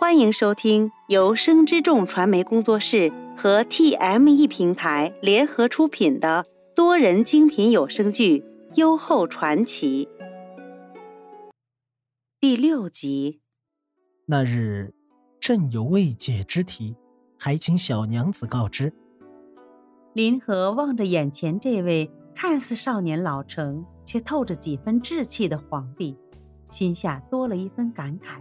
欢迎收听由生之众传媒工作室和 TME 平台联合出品的多人精品有声剧《优厚传奇》第六集。那日，朕有未解之题，还请小娘子告知。林和望着眼前这位看似少年老成，却透着几分稚气的皇帝，心下多了一分感慨。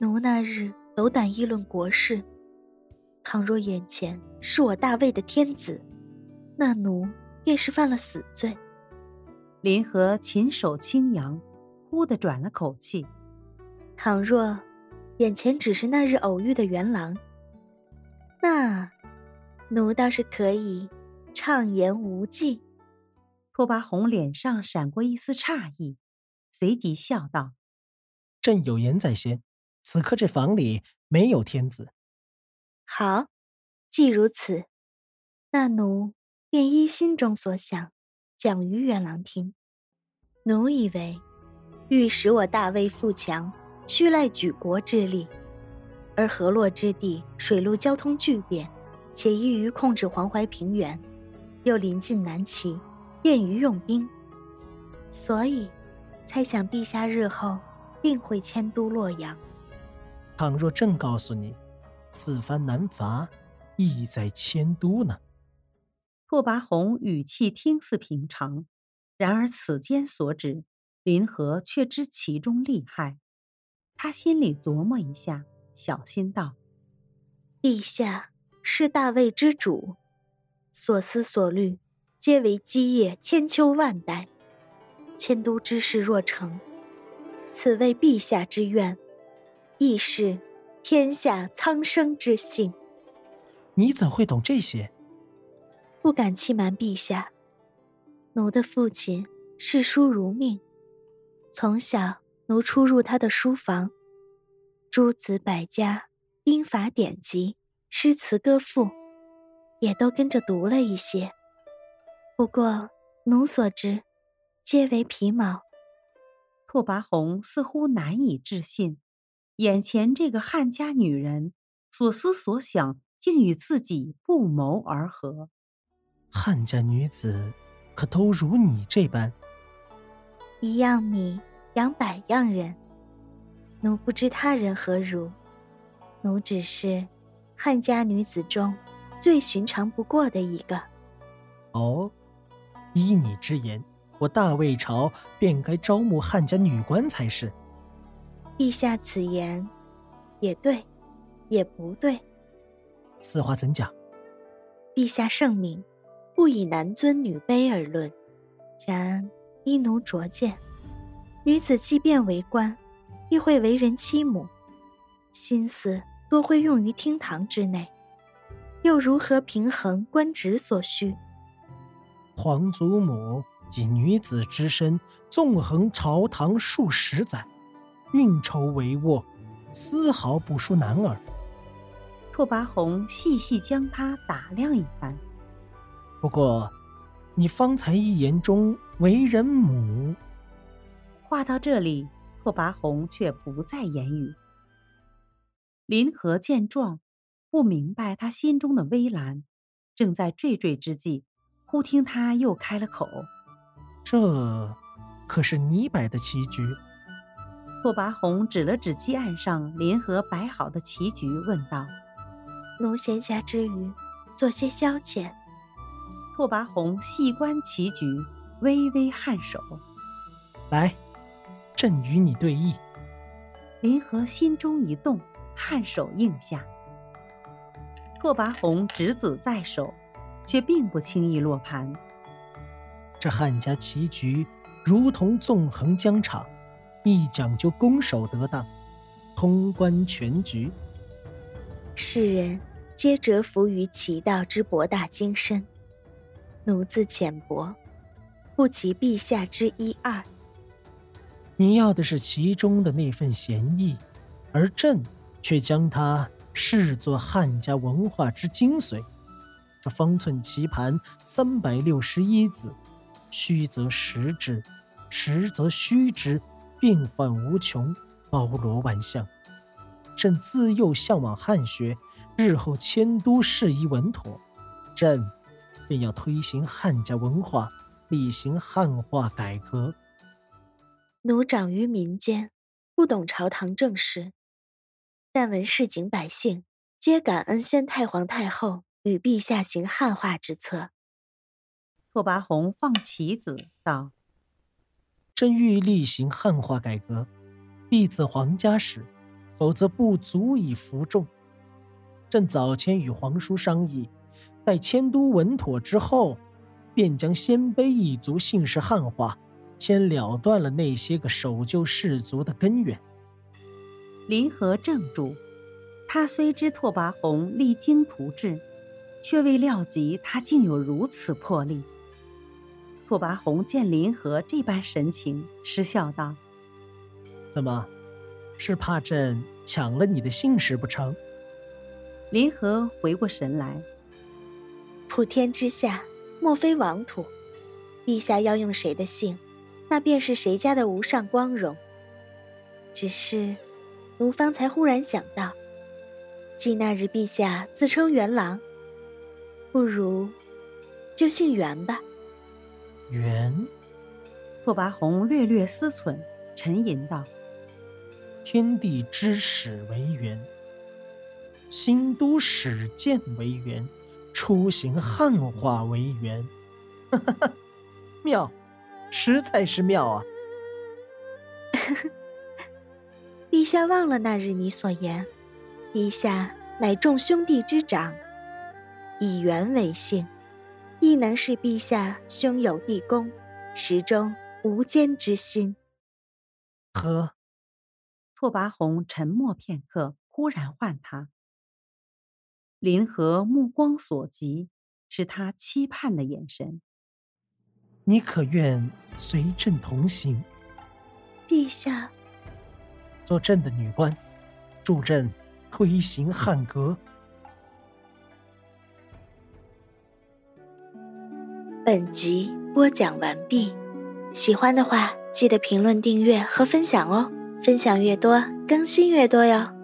奴那日斗胆议论国事，倘若眼前是我大魏的天子，那奴便是犯了死罪。林和琴手轻扬，忽地转了口气。倘若眼前只是那日偶遇的元郎，那奴倒是可以畅言无忌。拓跋宏脸上闪过一丝诧异，随即笑道：“朕有言在先。”此刻这房里没有天子。好，既如此，那奴便依心中所想，讲于元郎听。奴以为，欲使我大魏富强，需赖举国之力，而河洛之地水陆交通巨便，且易于控制黄淮平原，又临近南齐，便于用兵，所以猜想陛下日后定会迁都洛阳。倘若朕告诉你，此番南伐，意在迁都呢？拓跋宏语气听似平常，然而此间所指，林和却知其中厉害。他心里琢磨一下，小心道：“陛下是大魏之主，所思所虑皆为基业千秋万代。迁都之事若成，此为陛下之愿。”亦是天下苍生之幸。你怎会懂这些？不敢欺瞒陛下，奴的父亲视书如命，从小奴出入他的书房，诸子百家、兵法典籍、诗词歌赋，也都跟着读了一些。不过奴所知，皆为皮毛。拓跋宏似乎难以置信。眼前这个汉家女人，所思所想竟与自己不谋而合。汉家女子，可都如你这般？一样米养百样人，奴不知他人何如，奴只是汉家女子中最寻常不过的一个。哦，依你之言，我大魏朝便该招募汉家女官才是。陛下此言，也对，也不对。此话怎讲？陛下圣明，不以男尊女卑而论。然依奴拙见，女子即便为官，亦会为人妻母，心思多会用于厅堂之内，又如何平衡官职所需？皇祖母以女子之身纵横朝堂数十载。运筹帷幄，丝毫不输男儿。拓跋宏细细将他打量一番。不过，你方才一言中为人母。话到这里，拓跋宏却不再言语。林和见状，不明白他心中的微澜，正在惴惴之际，忽听他又开了口：“这可是你摆的棋局？”拓跋宏指了指鸡案上林和摆好的棋局，问道：“奴闲暇之余，做些消遣。”拓跋宏细观棋局，微微颔首：“来，朕与你对弈。”林和心中一动，颔首应下。拓跋宏执子在手，却并不轻易落盘。这汉家棋局如同纵横疆场。亦讲究攻守得当，通关全局。世人皆折服于其道之博大精深，奴自浅薄，不及陛下之一二。你要的是其中的那份闲逸，而朕却将它视作汉家文化之精髓。这方寸棋盘三百六十一子，虚则实之，实则虚之。变幻无穷，包罗万象，朕自幼向往汉学，日后迁都事宜稳妥，朕便要推行汉家文化，厉行汉化改革。奴长于民间，不懂朝堂政事，但闻市井百姓皆感恩先太皇太后与陛下行汉化之策。拓跋宏放棋子道：“朕欲厉行汉化改革，必自皇家始。”否则不足以服众。朕早前与皇叔商议，待迁都稳妥之后，便将鲜卑一族姓氏汉化，先了断了那些个守旧氏族的根源。林和怔住，他虽知拓跋宏励精图治，却未料及他竟有如此魄力。拓跋宏见林和这般神情，失笑道：“怎么？”是怕朕抢了你的姓氏不成？林和回过神来，普天之下莫非王土，陛下要用谁的姓，那便是谁家的无上光荣。只是，奴方才忽然想到，既那日陛下自称元郎，不如就姓元吧。元，拓跋宏略略思忖，沉吟道。天地之始为元，新都始建为元，出行汉化为元，哈哈哈，妙，实在是妙啊！陛下忘了那日你所言，陛下乃众兄弟之长，以元为姓，亦能是陛下兄友弟恭，始终无间之心。呵。拓跋宏沉默片刻，忽然唤他。林和目光所及，是他期盼的眼神。你可愿随朕同行？陛下，做朕的女官，助朕推行汉革。本集播讲完毕，喜欢的话记得评论、订阅和分享哦。分享越多，更新越多哟。